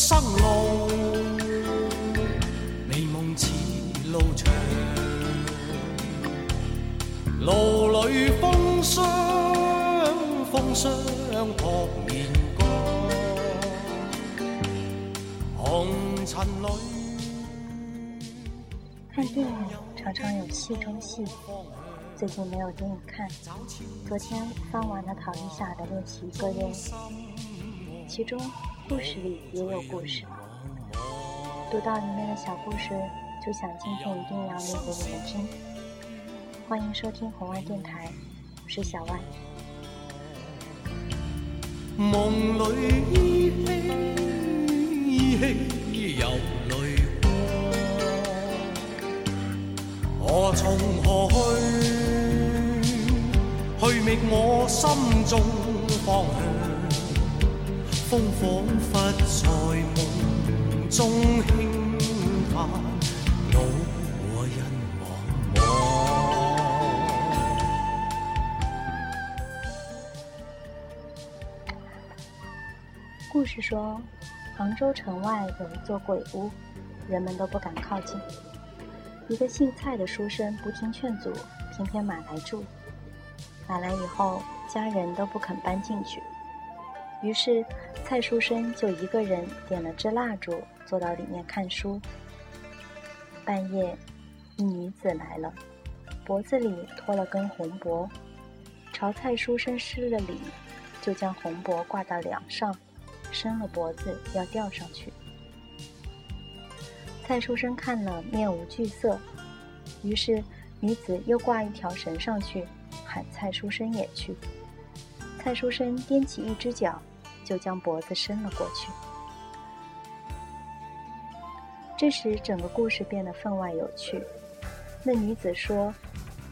生路，美梦似路长，路里风霜，风霜扑面干，红尘里。看电影常常有戏中戏，最近没有电影看，昨天翻完了陶丽夏的《练习一个人》，其中。故事里也有故事，读到里面的小故事，就想今天一定要念给你们听。欢迎收听红外电台，我是小万。梦里依稀依稀有泪光，我从何去？去觅我心中方向。风仿佛在梦中轻叹，我人茫茫。故事说，杭州城外有一座鬼屋，人们都不敢靠近。一个姓蔡的书生不听劝阻，偏偏买来住。买来以后，家人都不肯搬进去。于是，蔡书生就一个人点了支蜡烛，坐到里面看书。半夜，一女子来了，脖子里拖了根红帛，朝蔡书生施了礼，就将红帛挂到梁上，伸了脖子要吊上去。蔡书生看了，面无惧色，于是女子又挂一条绳上去，喊蔡书生也去。蔡书生踮起一只脚。就将脖子伸了过去。这时，整个故事变得分外有趣。那女子说：“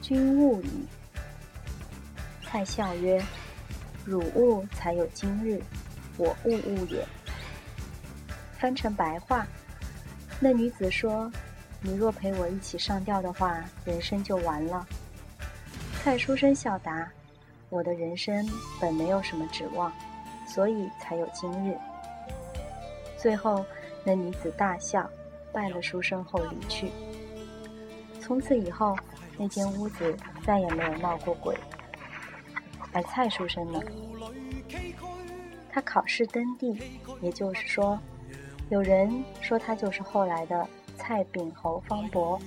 君误矣。”蔡笑曰：“汝误才有今日，我误误也。”翻成白话，那女子说：“你若陪我一起上吊的话，人生就完了。”蔡书生笑答：“我的人生本没有什么指望。”所以才有今日。最后，那女子大笑，拜了书生后离去。从此以后，那间屋子再也没有闹过鬼。而蔡书生呢？他考试登第，也就是说，有人说他就是后来的蔡炳侯方伯。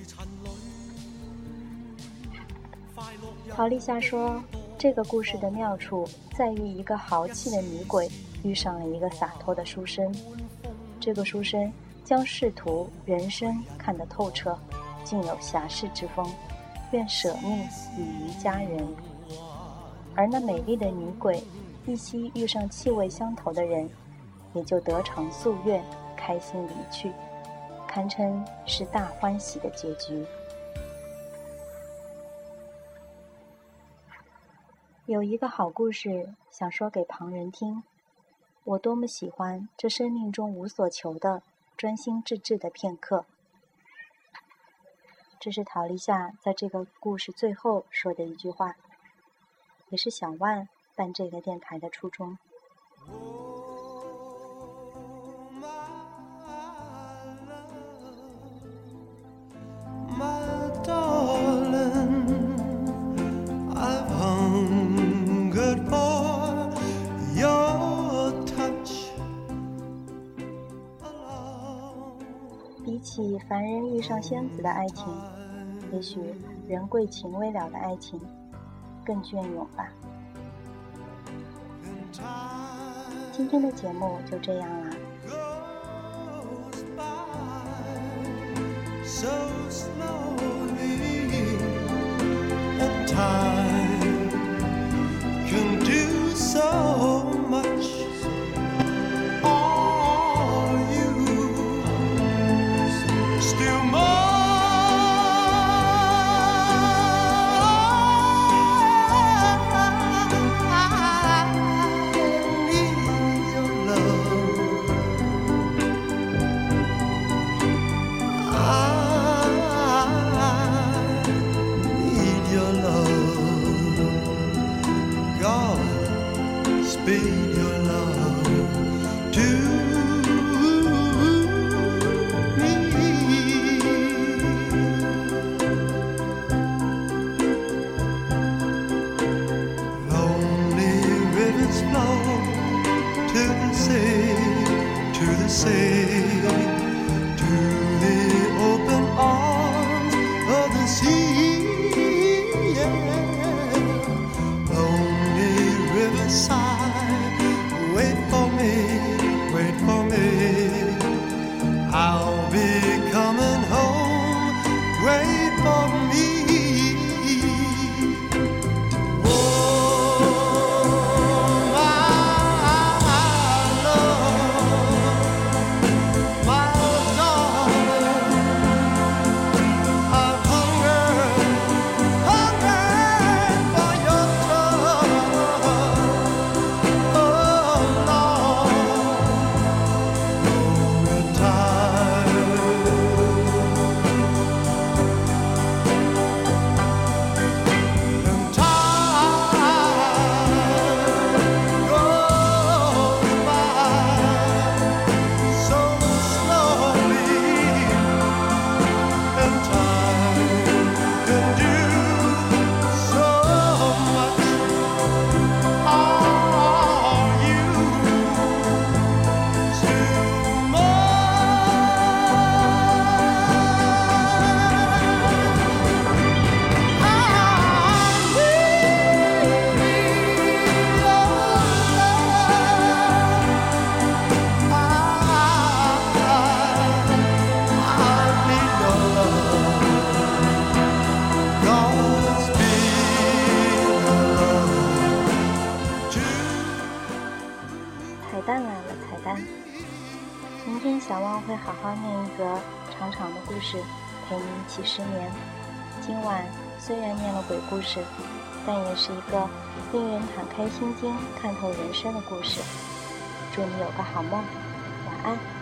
陶丽夏说。这个故事的妙处在于，一个豪气的女鬼遇上了一个洒脱的书生。这个书生将仕途、人生看得透彻，竟有侠士之风，愿舍命以娱佳人。而那美丽的女鬼一夕遇上气味相投的人，也就得偿夙愿，开心离去，堪称是大欢喜的结局。有一个好故事想说给旁人听，我多么喜欢这生命中无所求的专心致志的片刻。这是陶立夏在这个故事最后说的一句话，也是小万办这个电台的初衷。比起凡人遇上仙子的爱情，也许人贵情未了的爱情更隽永吧。今天的节目就这样啦。say 会好好念一个长长的故事，陪你一起失眠。今晚虽然念了鬼故事，但也是一个令人敞开心扉、看透人生的故事。祝你有个好梦，晚安。